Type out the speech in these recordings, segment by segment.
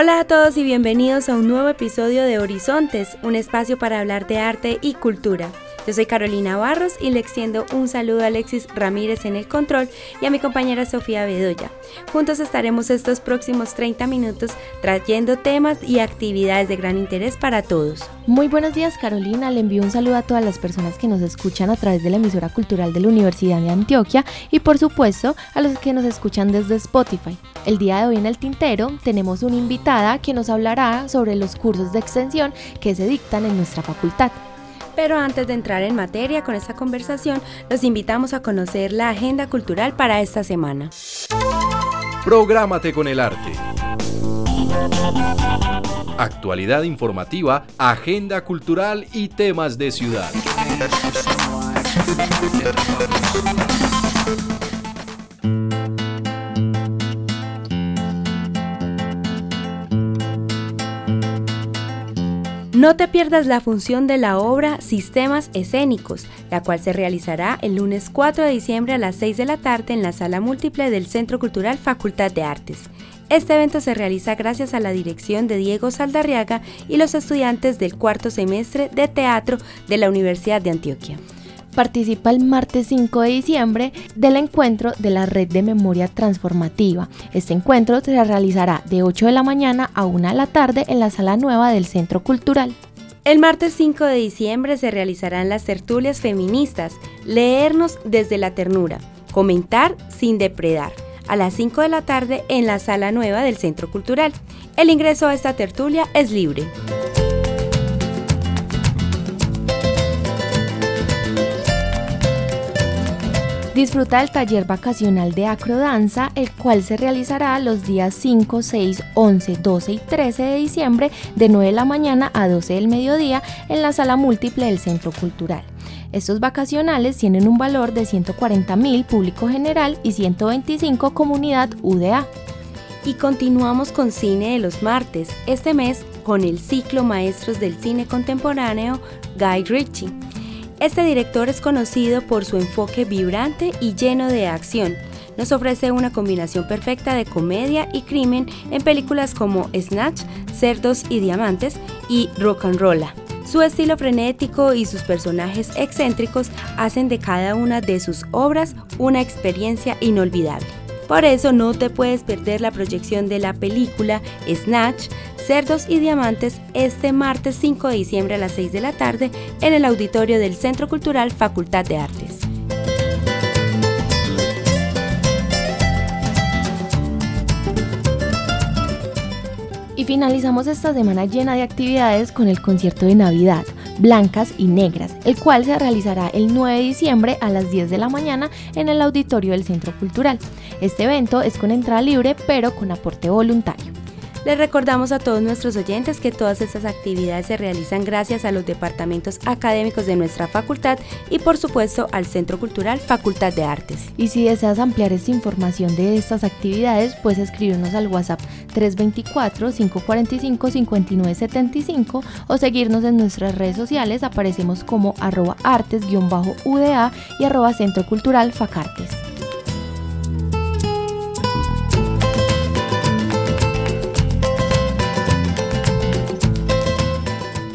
Hola a todos y bienvenidos a un nuevo episodio de Horizontes, un espacio para hablar de arte y cultura. Yo soy Carolina Barros y le extiendo un saludo a Alexis Ramírez en el control y a mi compañera Sofía Bedoya. Juntos estaremos estos próximos 30 minutos trayendo temas y actividades de gran interés para todos. Muy buenos días Carolina, le envío un saludo a todas las personas que nos escuchan a través de la emisora cultural de la Universidad de Antioquia y por supuesto a los que nos escuchan desde Spotify. El día de hoy en el Tintero tenemos una invitada que nos hablará sobre los cursos de extensión que se dictan en nuestra facultad. Pero antes de entrar en materia con esta conversación, los invitamos a conocer la agenda cultural para esta semana. Prográmate con el arte. Actualidad informativa, agenda cultural y temas de ciudad. No te pierdas la función de la obra Sistemas Escénicos, la cual se realizará el lunes 4 de diciembre a las 6 de la tarde en la sala múltiple del Centro Cultural Facultad de Artes. Este evento se realiza gracias a la dirección de Diego Saldarriaga y los estudiantes del cuarto semestre de teatro de la Universidad de Antioquia participa el martes 5 de diciembre del encuentro de la Red de Memoria Transformativa. Este encuentro se realizará de 8 de la mañana a 1 de la tarde en la sala nueva del Centro Cultural. El martes 5 de diciembre se realizarán las tertulias feministas, leernos desde la ternura, comentar sin depredar, a las 5 de la tarde en la sala nueva del Centro Cultural. El ingreso a esta tertulia es libre. Disfruta del taller vacacional de acrodanza, el cual se realizará los días 5, 6, 11, 12 y 13 de diciembre de 9 de la mañana a 12 del mediodía en la sala múltiple del Centro Cultural. Estos vacacionales tienen un valor de 140 mil público general y 125 comunidad UDA. Y continuamos con cine de los martes, este mes con el ciclo Maestros del Cine Contemporáneo Guy Ritchie este director es conocido por su enfoque vibrante y lleno de acción. Nos ofrece una combinación perfecta de comedia y crimen en películas como Snatch, Cerdos y Diamantes y Rock and Rolla. Su estilo frenético y sus personajes excéntricos hacen de cada una de sus obras una experiencia inolvidable. Por eso no te puedes perder la proyección de la película Snatch, Cerdos y Diamantes este martes 5 de diciembre a las 6 de la tarde en el auditorio del Centro Cultural Facultad de Artes. Y finalizamos esta semana llena de actividades con el concierto de Navidad, Blancas y Negras, el cual se realizará el 9 de diciembre a las 10 de la mañana en el auditorio del Centro Cultural. Este evento es con entrada libre pero con aporte voluntario. Les recordamos a todos nuestros oyentes que todas estas actividades se realizan gracias a los departamentos académicos de nuestra facultad y por supuesto al Centro Cultural Facultad de Artes. Y si deseas ampliar esta información de estas actividades, puedes escribirnos al WhatsApp 324-545-5975 o seguirnos en nuestras redes sociales, aparecemos como arroba artes-uda y arroba Centro Cultural Facartes.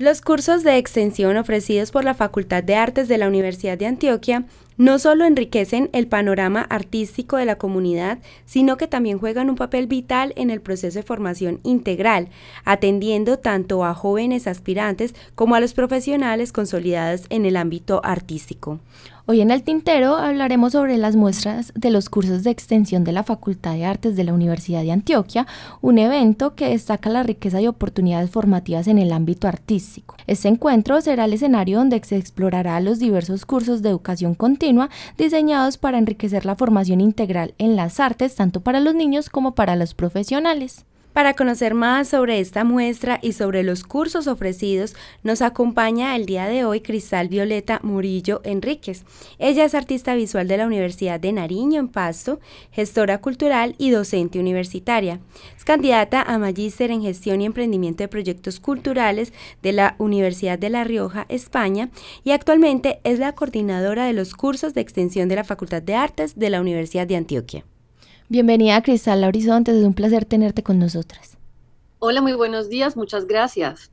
Los cursos de extensión ofrecidos por la Facultad de Artes de la Universidad de Antioquia no solo enriquecen el panorama artístico de la comunidad, sino que también juegan un papel vital en el proceso de formación integral, atendiendo tanto a jóvenes aspirantes como a los profesionales consolidados en el ámbito artístico. Hoy en el Tintero hablaremos sobre las muestras de los cursos de extensión de la Facultad de Artes de la Universidad de Antioquia, un evento que destaca la riqueza y oportunidades formativas en el ámbito artístico. Este encuentro será el escenario donde se explorará los diversos cursos de educación continua diseñados para enriquecer la formación integral en las artes, tanto para los niños como para los profesionales. Para conocer más sobre esta muestra y sobre los cursos ofrecidos, nos acompaña el día de hoy Cristal Violeta Murillo Enríquez. Ella es artista visual de la Universidad de Nariño en Pasto, gestora cultural y docente universitaria. Es candidata a magíster en gestión y emprendimiento de proyectos culturales de la Universidad de La Rioja, España, y actualmente es la coordinadora de los cursos de extensión de la Facultad de Artes de la Universidad de Antioquia. Bienvenida a Cristal Horizonte, es un placer tenerte con nosotras. Hola, muy buenos días, muchas gracias.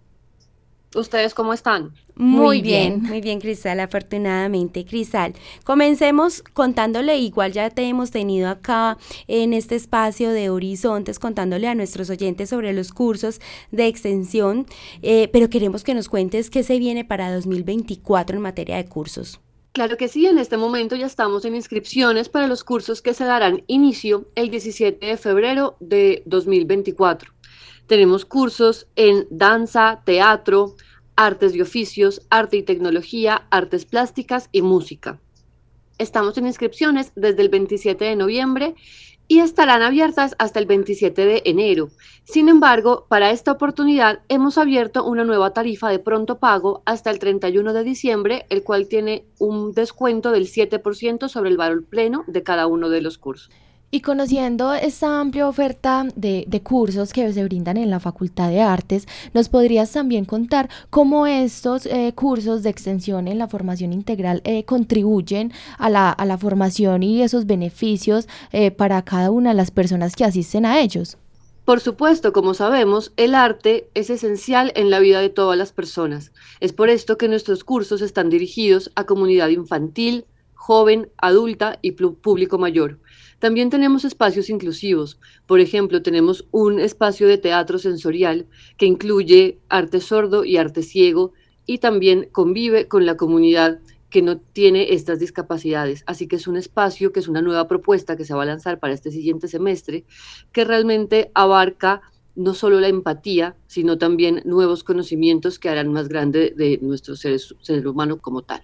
¿Ustedes cómo están? Muy, bien. muy bien, Cristal, afortunadamente. Cristal, comencemos contándole, igual ya te hemos tenido acá en este espacio de Horizontes, contándole a nuestros oyentes sobre los cursos de extensión, eh, pero queremos que nos cuentes qué se viene para 2024 en materia de cursos. Claro que sí, en este momento ya estamos en inscripciones para los cursos que se darán inicio el 17 de febrero de 2024. Tenemos cursos en danza, teatro, artes y oficios, arte y tecnología, artes plásticas y música. Estamos en inscripciones desde el 27 de noviembre y estarán abiertas hasta el 27 de enero. Sin embargo, para esta oportunidad hemos abierto una nueva tarifa de pronto pago hasta el 31 de diciembre, el cual tiene un descuento del 7% sobre el valor pleno de cada uno de los cursos. Y conociendo esta amplia oferta de, cursos que se brindan en la Facultad de Artes, ¿nos podrías también contar cómo estos eh, cursos de extensión en la formación integral eh, contribuyen a la, formación y esos beneficios eh, para cada una de las personas que asisten a ellos? Por supuesto, como sabemos, el arte es esencial en la vida de todas las personas. Es por esto que nuestros cursos están dirigidos a comunidad infantil, joven, adulta y público mayor. También tenemos espacios inclusivos. Por ejemplo, tenemos un espacio de teatro sensorial que incluye arte sordo y arte ciego y también convive con la comunidad que no tiene estas discapacidades. Así que es un espacio que es una nueva propuesta que se va a lanzar para este siguiente semestre, que realmente abarca no solo la empatía, sino también nuevos conocimientos que harán más grande de nuestro ser, ser humano como tal.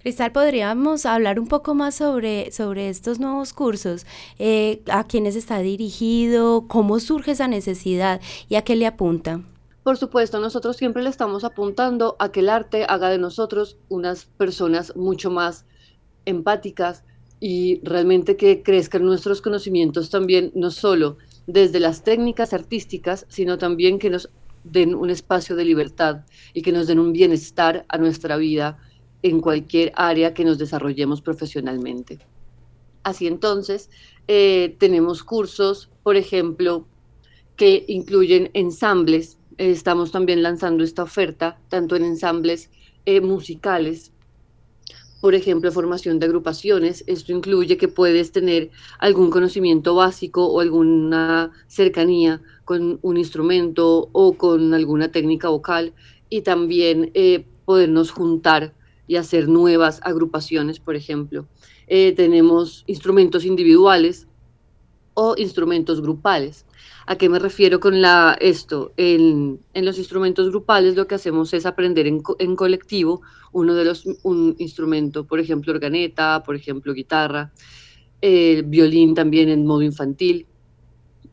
Cristal, podríamos hablar un poco más sobre, sobre estos nuevos cursos, eh, a quiénes está dirigido, cómo surge esa necesidad y a qué le apunta. Por supuesto, nosotros siempre le estamos apuntando a que el arte haga de nosotros unas personas mucho más empáticas y realmente que crezcan nuestros conocimientos también, no solo desde las técnicas artísticas, sino también que nos den un espacio de libertad y que nos den un bienestar a nuestra vida en cualquier área que nos desarrollemos profesionalmente. Así entonces, eh, tenemos cursos, por ejemplo, que incluyen ensambles. estamos también lanzando esta oferta, tanto en ensambles eh, musicales, por ejemplo, formación de agrupaciones. Esto incluye que puedes tener algún conocimiento básico o alguna cercanía con un instrumento o con alguna técnica vocal y también eh, podernos juntar y hacer nuevas agrupaciones, por ejemplo. Eh, tenemos instrumentos individuales o instrumentos grupales. ¿A qué me refiero con la, esto? En, los instrumentos grupales lo que hacemos es aprender en, colectivo uno de los, un instrumento, por ejemplo, organeta, por ejemplo, guitarra, el violín también en modo infantil.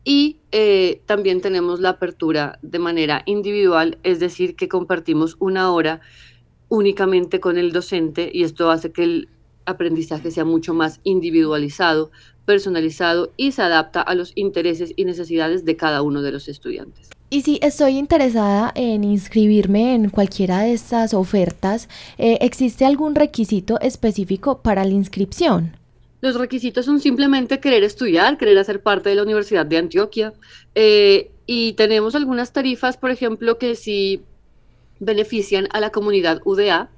Y eh, también tenemos la apertura de manera individual, es decir, que compartimos una hora únicamente con el docente y esto hace que el aprendizaje sea mucho más individualizado, personalizado y se adapta a los intereses y necesidades de cada uno de los estudiantes. Y si estoy interesada en inscribirme en cualquiera de estas ofertas, eh, ¿existe algún requisito específico para la inscripción? Los requisitos son simplemente querer estudiar, querer hacer parte de la Universidad de Antioquia. Eh, y tenemos algunas tarifas, por ejemplo, que si benefician a la comunidad UDA.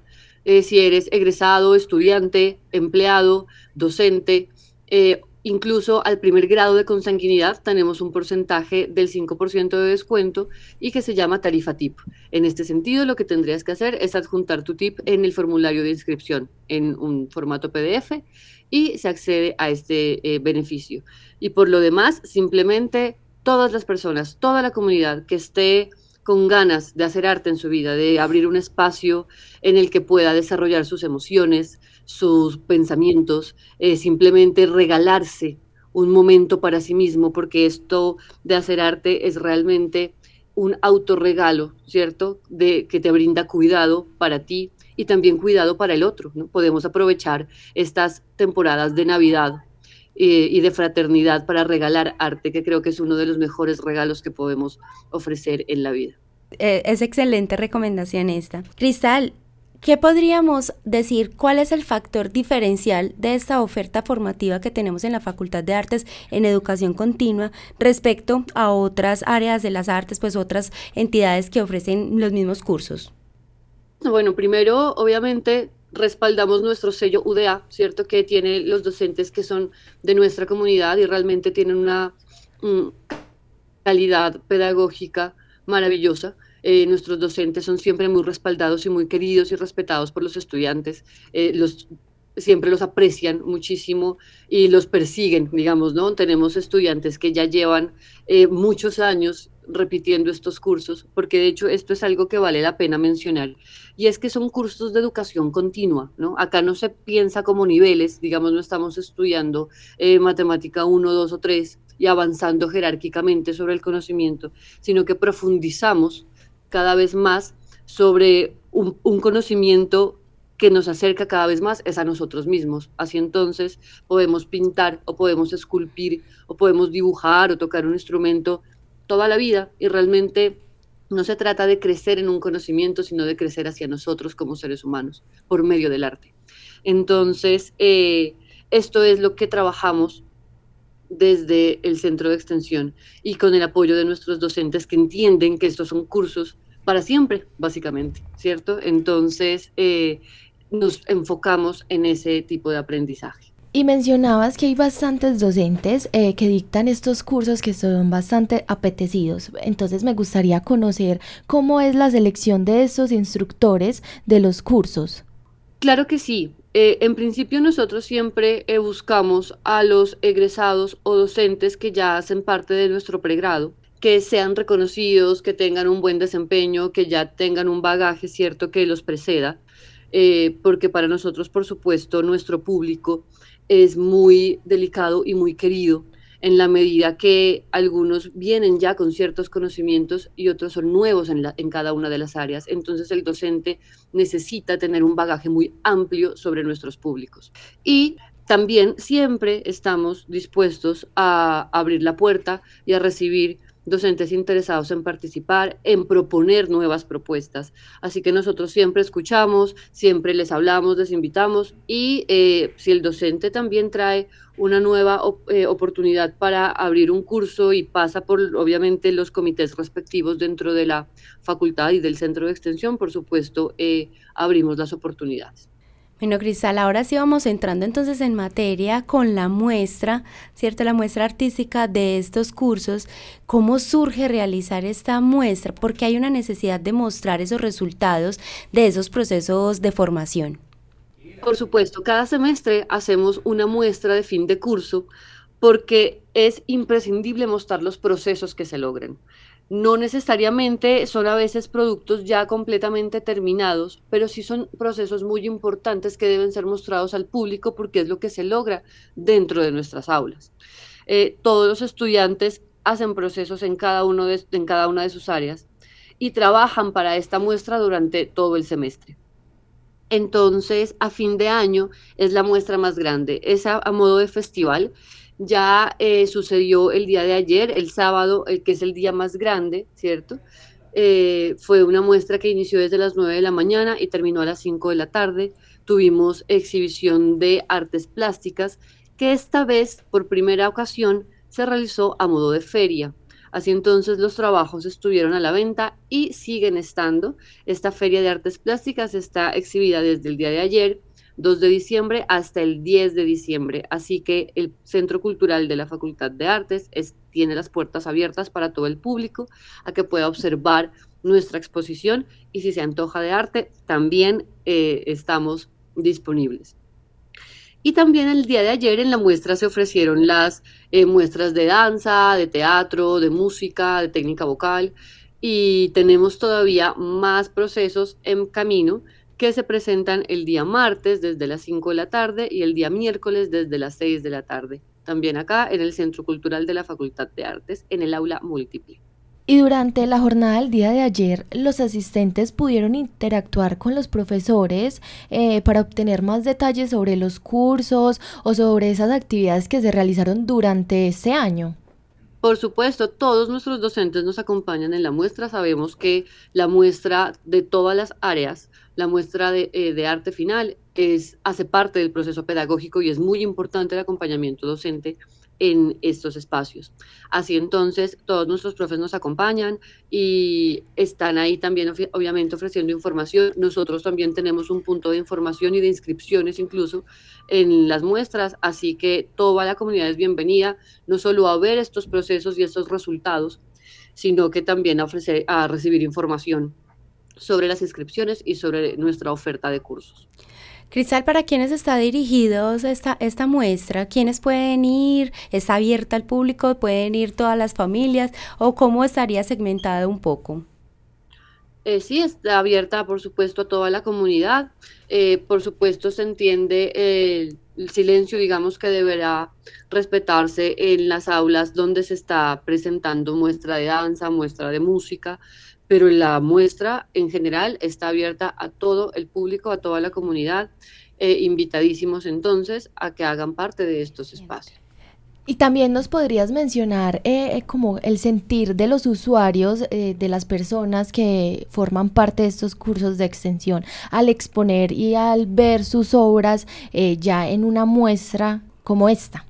eh, si eres egresado, estudiante, empleado, docente, eh, incluso al primer grado de consanguinidad tenemos un porcentaje del 5% de descuento y que se llama tarifa TIP. En este sentido, lo que tendrías que hacer es adjuntar tu TIP en el formulario de inscripción en un formato PDF y se accede a este eh, beneficio. Y por lo demás, simplemente todas las personas, toda la comunidad que esté con ganas de hacer arte en su vida, de abrir un espacio en el que pueda desarrollar sus emociones, sus pensamientos, eh, simplemente regalarse un momento para sí mismo, porque esto de hacer arte es realmente un autorregalo, ¿cierto? De, que te brinda cuidado para ti y también cuidado para el otro. ¿no? Podemos aprovechar estas temporadas de Navidad eh, y de fraternidad para regalar arte, que creo que es uno de los mejores regalos que podemos ofrecer en la vida. Eh, es excelente recomendación esta. Cristal, ¿qué podríamos decir? ¿Cuál es el factor diferencial de esta oferta formativa que tenemos en la Facultad de Artes en Educación Continua respecto a otras áreas de las artes, pues otras entidades que ofrecen los mismos cursos? Bueno, primero, obviamente, respaldamos nuestro sello UDA, ¿cierto? Que tiene los docentes que son de nuestra comunidad y realmente tienen una mm, calidad pedagógica maravillosa. Eh, nuestros docentes son siempre muy respaldados y muy queridos y respetados por los estudiantes. Eh, los, siempre los aprecian muchísimo y los persiguen, digamos, ¿no? Tenemos estudiantes que ya llevan eh, muchos años repitiendo estos cursos, porque de hecho esto es algo que vale la pena mencionar, y es que son cursos de educación continua, ¿no? Acá no se piensa como niveles, digamos, no estamos estudiando eh, matemática 1, 2 o 3 y avanzando jerárquicamente sobre el conocimiento, sino que profundizamos cada vez más sobre un, un conocimiento que nos acerca cada vez más es a nosotros mismos. Así entonces podemos pintar o podemos esculpir o podemos dibujar o tocar un instrumento toda la vida y realmente no se trata de crecer en un conocimiento, sino de crecer hacia nosotros como seres humanos por medio del arte. Entonces, eh, esto es lo que trabajamos desde el centro de extensión y con el apoyo de nuestros docentes que entienden que estos son cursos para siempre, básicamente, ¿cierto? Entonces, eh, nos enfocamos en ese tipo de aprendizaje. Y mencionabas que hay bastantes docentes eh, que dictan estos cursos que son bastante apetecidos. Entonces me gustaría conocer cómo es la selección de estos instructores de los cursos. Claro que sí. Eh, en principio nosotros siempre eh, buscamos a los egresados o docentes que ya hacen parte de nuestro pregrado, que sean reconocidos, que tengan un buen desempeño, que ya tengan un bagaje cierto que los preceda, porque para nosotros, por supuesto, nuestro público es muy delicado y muy querido en la medida que algunos vienen ya con ciertos conocimientos y otros son nuevos en, en, cada una de las áreas. Entonces el docente necesita tener un bagaje muy amplio sobre nuestros públicos. Y también siempre estamos dispuestos a abrir la puerta y a recibir docentes interesados en participar, en proponer nuevas propuestas. Así que nosotros siempre escuchamos, siempre les hablamos, les invitamos y eh, si el docente también trae una nueva eh, oportunidad para abrir un curso y pasa por obviamente los comités respectivos dentro de la facultad y del centro de extensión, por supuesto, eh, abrimos las oportunidades. Bueno, Cristal, ahora sí vamos entrando entonces en materia con la muestra, ¿cierto? La muestra artística de estos cursos. ¿Cómo surge realizar esta muestra? Porque hay una necesidad de mostrar esos resultados de esos procesos de formación. Por supuesto, cada semestre hacemos una muestra de fin de curso porque es imprescindible mostrar los procesos que se logran. No necesariamente son a veces productos ya completamente terminados, pero sí son procesos muy importantes que deben ser mostrados al público porque es lo que se logra dentro de nuestras aulas. Eh, todos los estudiantes hacen procesos en cada, uno en cada una de sus áreas y trabajan para esta muestra durante todo el semestre. Entonces, a fin de año es la muestra más grande. Es a modo de festival ya eh, sucedió el día de ayer, el sábado, el que es el día más grande, ¿cierto? Eh, fue una muestra que inició desde las 9 de la mañana y terminó a las 5 de la tarde. Tuvimos exhibición de artes plásticas que esta vez, por primera ocasión, se realizó a modo de feria. Así entonces los trabajos estuvieron a la venta y siguen estando. Esta Feria de Artes Plásticas está exhibida desde el día de ayer 2 de diciembre hasta el 10 de diciembre. Así que el Centro Cultural de la Facultad de Artes tiene las puertas abiertas para todo el público a que pueda observar nuestra exposición y si se antoja de arte, también eh, estamos disponibles. Y también el día de ayer en la muestra se ofrecieron las eh, muestras de danza, de teatro, de música, de técnica vocal y tenemos todavía más procesos en camino que se presentan el día martes desde las 5 de la tarde y el día miércoles desde las 6 de la tarde. También acá en el Centro Cultural de la Facultad de Artes, en el aula múltiple. Y durante la jornada del día de ayer, los asistentes pudieron interactuar con los profesores eh, para obtener más detalles sobre los cursos o sobre esas actividades que se realizaron durante este año. Por supuesto, todos nuestros docentes nos acompañan en la muestra. Sabemos que la muestra de todas las áreas, la muestra de, eh, arte final, es, hace parte del proceso pedagógico y es muy importante el acompañamiento docente en estos espacios. Así entonces, todos nuestros profes nos acompañan y están ahí también, obviamente, ofreciendo información. Nosotros también tenemos un punto de información y de inscripciones incluso en las muestras, así que toda la comunidad es bienvenida, no solo a ver estos procesos y estos resultados, sino que también a, a recibir información sobre las inscripciones y sobre nuestra oferta de cursos. Cristal, ¿para quiénes está dirigido esta, esta muestra? ¿Quiénes pueden ir? ¿Está abierta al público? ¿Pueden ir todas las familias? ¿O cómo estaría segmentada un poco? Eh, sí, está abierta, por supuesto, a toda la comunidad. Eh, por supuesto, se entiende el silencio, digamos, que deberá respetarse en las aulas donde se está presentando muestra de danza, muestra de música, pero la muestra en general está abierta a todo el público, a toda la comunidad, eh, invitadísimos entonces a que hagan parte de estos espacios. Y también nos podrías mencionar eh, eh, como el sentir de los usuarios, de las personas que forman parte de estos cursos de extensión, al exponer y al ver sus obras ya en una muestra como esta.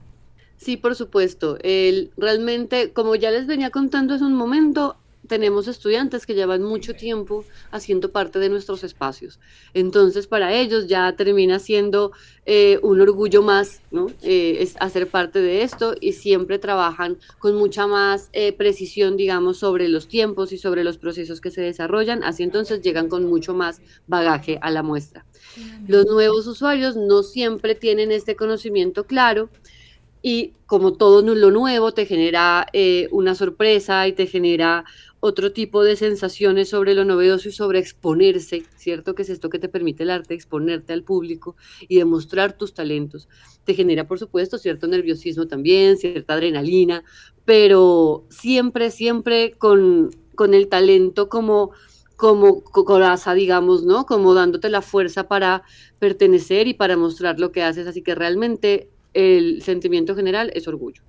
Sí, por supuesto. El, realmente, como ya les venía contando hace un momento, tenemos estudiantes que llevan mucho tiempo haciendo parte de nuestros espacios. Entonces, para ellos ya termina siendo eh, un orgullo más, ¿no? Eh, es hacer parte de esto y siempre trabajan con mucha más eh, precisión, digamos, sobre los tiempos y sobre los procesos que se desarrollan. Así entonces llegan con mucho más bagaje a la muestra. Los nuevos usuarios no siempre tienen este conocimiento claro y como todo lo nuevo te genera una sorpresa y te genera otro tipo de sensaciones sobre lo novedoso y sobre exponerse, ¿cierto? Que es esto que te permite el arte, exponerte al público y demostrar tus talentos. Te genera, por supuesto, cierto nerviosismo también, cierta adrenalina, pero siempre, siempre con, con el talento como como coraza, digamos, ¿no? Como dándote la fuerza para pertenecer y para mostrar lo que haces. Así que realmente el sentimiento general es orgullo.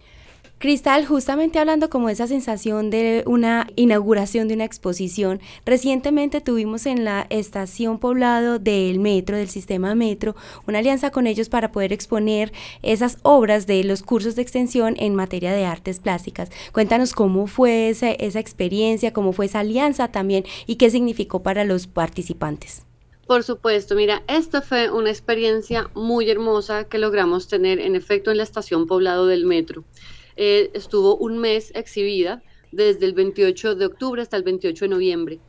Cristal, justamente hablando como de esa sensación de una inauguración de una exposición, recientemente tuvimos en la estación poblado del metro, del sistema metro, una alianza con ellos para poder exponer esas obras de los cursos de extensión en materia de artes plásticas. Cuéntanos cómo fue esa, esa experiencia, cómo fue esa alianza también y qué significó para los participantes. Por supuesto, mira, esta fue una experiencia muy hermosa que logramos tener en efecto en la estación poblado del metro. Eh, estuvo un mes exhibida, desde el 28 de octubre hasta el 28 de noviembre.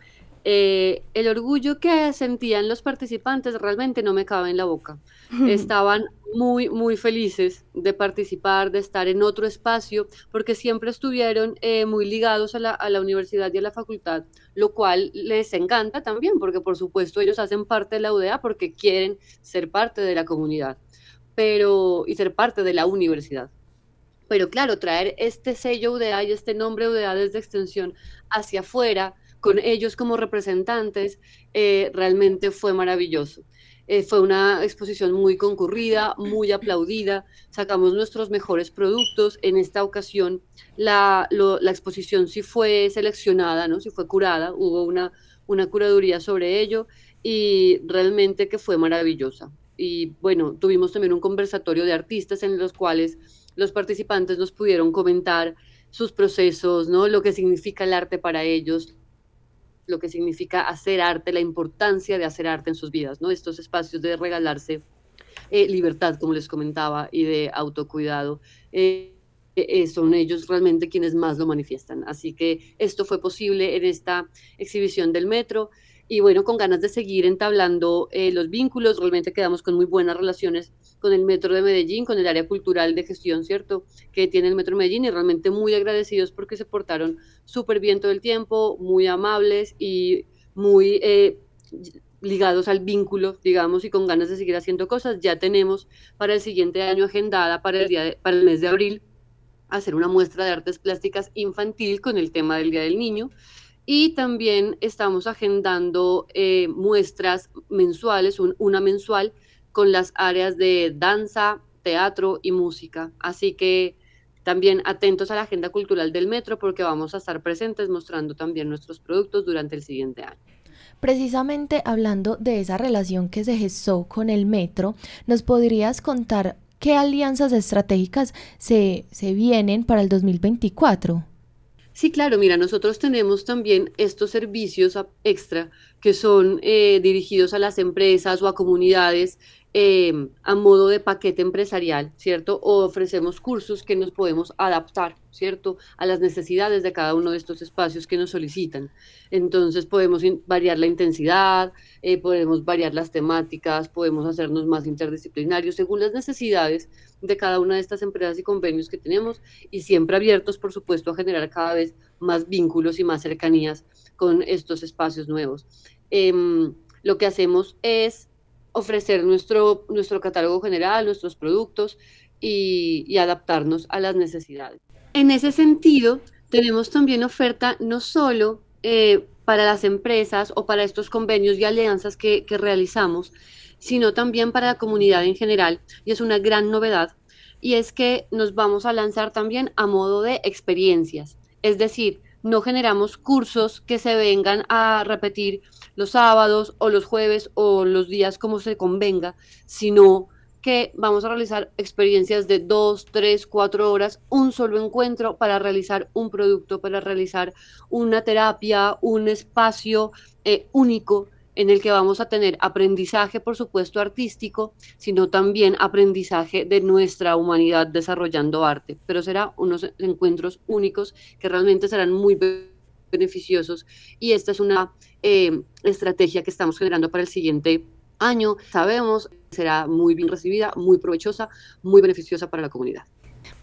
Eh, el orgullo que sentían los participantes realmente no me cabe en la boca. Estaban muy, muy felices de participar, de estar en otro espacio, porque siempre estuvieron eh, muy ligados a la, a la, universidad y a la facultad, lo cual les encanta también, porque por supuesto ellos hacen parte de la UDA porque quieren ser parte de la comunidad pero, y ser parte de la universidad pero claro, traer este sello UDA y este nombre UDA desde extensión hacia afuera, con ellos como representantes, eh, realmente fue maravilloso. Eh, fue una exposición muy concurrida, muy aplaudida, sacamos nuestros mejores productos. En esta ocasión la, la exposición sí fue seleccionada, ¿no? sí fue curada, hubo una, una curaduría sobre ello y realmente que fue maravillosa. Y bueno, tuvimos también un conversatorio de artistas en los cuales los participantes nos pudieron comentar sus procesos, ¿no? Lo que significa el arte para ellos, lo que significa hacer arte, la importancia de hacer arte en sus vidas, ¿no? Estos espacios de regalarse eh, libertad, como les comentaba, y de autocuidado. Eh, eh, son ellos realmente quienes más lo manifiestan. Así que esto fue posible en esta exhibición del metro y bueno, con ganas de seguir entablando eh, los vínculos, realmente quedamos con muy buenas relaciones con el Metro de Medellín, con el área cultural de gestión, ¿cierto? Que tiene el Metro de Medellín y realmente muy agradecidos porque se portaron súper bien todo el tiempo, muy amables y muy eh, ligados al vínculo, digamos, y con ganas de seguir haciendo cosas. Ya tenemos para el siguiente año agendada, para el, día para el mes de abril, hacer una muestra de artes plásticas infantil con el tema del Día del Niño y también estamos agendando eh, muestras mensuales, una mensual, con las áreas de danza, teatro y música. Así que también atentos a la agenda cultural del metro porque vamos a estar presentes mostrando también nuestros productos durante el siguiente año. Precisamente hablando de esa relación que se gestó con el metro, ¿nos podrías contar qué alianzas estratégicas se, se vienen para el 2024? Sí, claro, mira, nosotros tenemos también estos servicios extra que son eh, dirigidos a las empresas o a comunidades Em, a modo de paquete empresarial, ¿cierto? O ofrecemos cursos que nos podemos adaptar, ¿cierto? A las necesidades de cada uno de estos espacios que nos solicitan. Entonces podemos variar la intensidad, eh, podemos variar las temáticas, podemos hacernos más interdisciplinarios según las necesidades de cada una de estas empresas y convenios que tenemos y siempre abiertos, por supuesto, a generar cada vez más vínculos y más cercanías con estos espacios nuevos. Em, lo que hacemos es ofrecer nuestro, nuestro catálogo general, nuestros productos y, adaptarnos a las necesidades. En ese sentido, tenemos también oferta no solo eh, para las empresas o para estos convenios y alianzas que, que realizamos, sino también para la comunidad en general. Y es una gran novedad. Y es que nos vamos a lanzar también a modo de experiencias. Es decir, no generamos cursos que se vengan a repetir los sábados o los jueves o los días como se convenga, sino que vamos a realizar experiencias de dos, tres, cuatro horas, un solo encuentro para realizar un producto, para realizar una terapia, un espacio eh, único en el que vamos a tener aprendizaje, por supuesto, artístico, sino también aprendizaje de nuestra humanidad desarrollando arte. Pero será unos encuentros únicos que realmente serán muy beneficiosos y esta es una eh, estrategia que estamos generando para el siguiente año. Sabemos será muy bien recibida, muy provechosa, muy beneficiosa para la comunidad.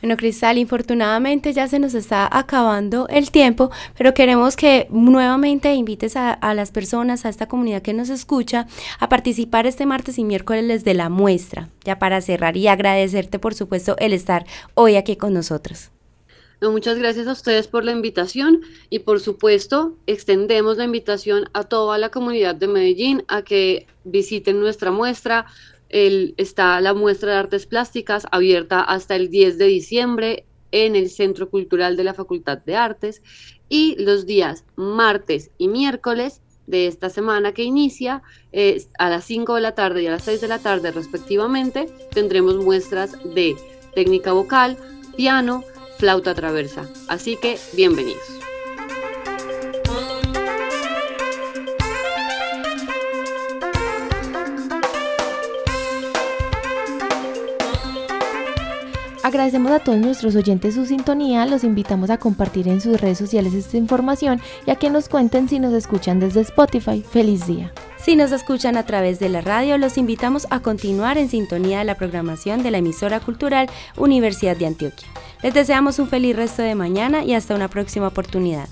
Bueno, Cristal, infortunadamente ya se nos está acabando el tiempo, pero queremos que nuevamente invites a, las personas, a esta comunidad que nos escucha, a participar este martes y miércoles de la muestra, ya para cerrar y agradecerte, por supuesto, el estar hoy aquí con nosotros. muchas gracias a ustedes por la invitación y por supuesto extendemos la invitación a toda la comunidad de Medellín a que visiten nuestra muestra, está la muestra de artes plásticas abierta hasta el 10 de diciembre en el Centro Cultural de la Facultad de Artes y los días martes y miércoles de esta semana que inicia a las 5 de la tarde y a las 6 de la tarde respectivamente tendremos muestras de técnica vocal, piano, flauta traversa. Así que bienvenidos. Agradecemos a todos nuestros oyentes su sintonía, los invitamos a compartir en sus redes sociales esta información y a que nos cuenten si nos escuchan desde Spotify. Feliz día. Si nos escuchan a través de la radio, los invitamos a continuar en sintonía de la programación de la emisora cultural Universidad de Antioquia. Les deseamos un feliz resto de mañana y hasta una próxima oportunidad.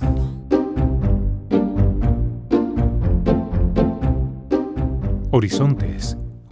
Horizontes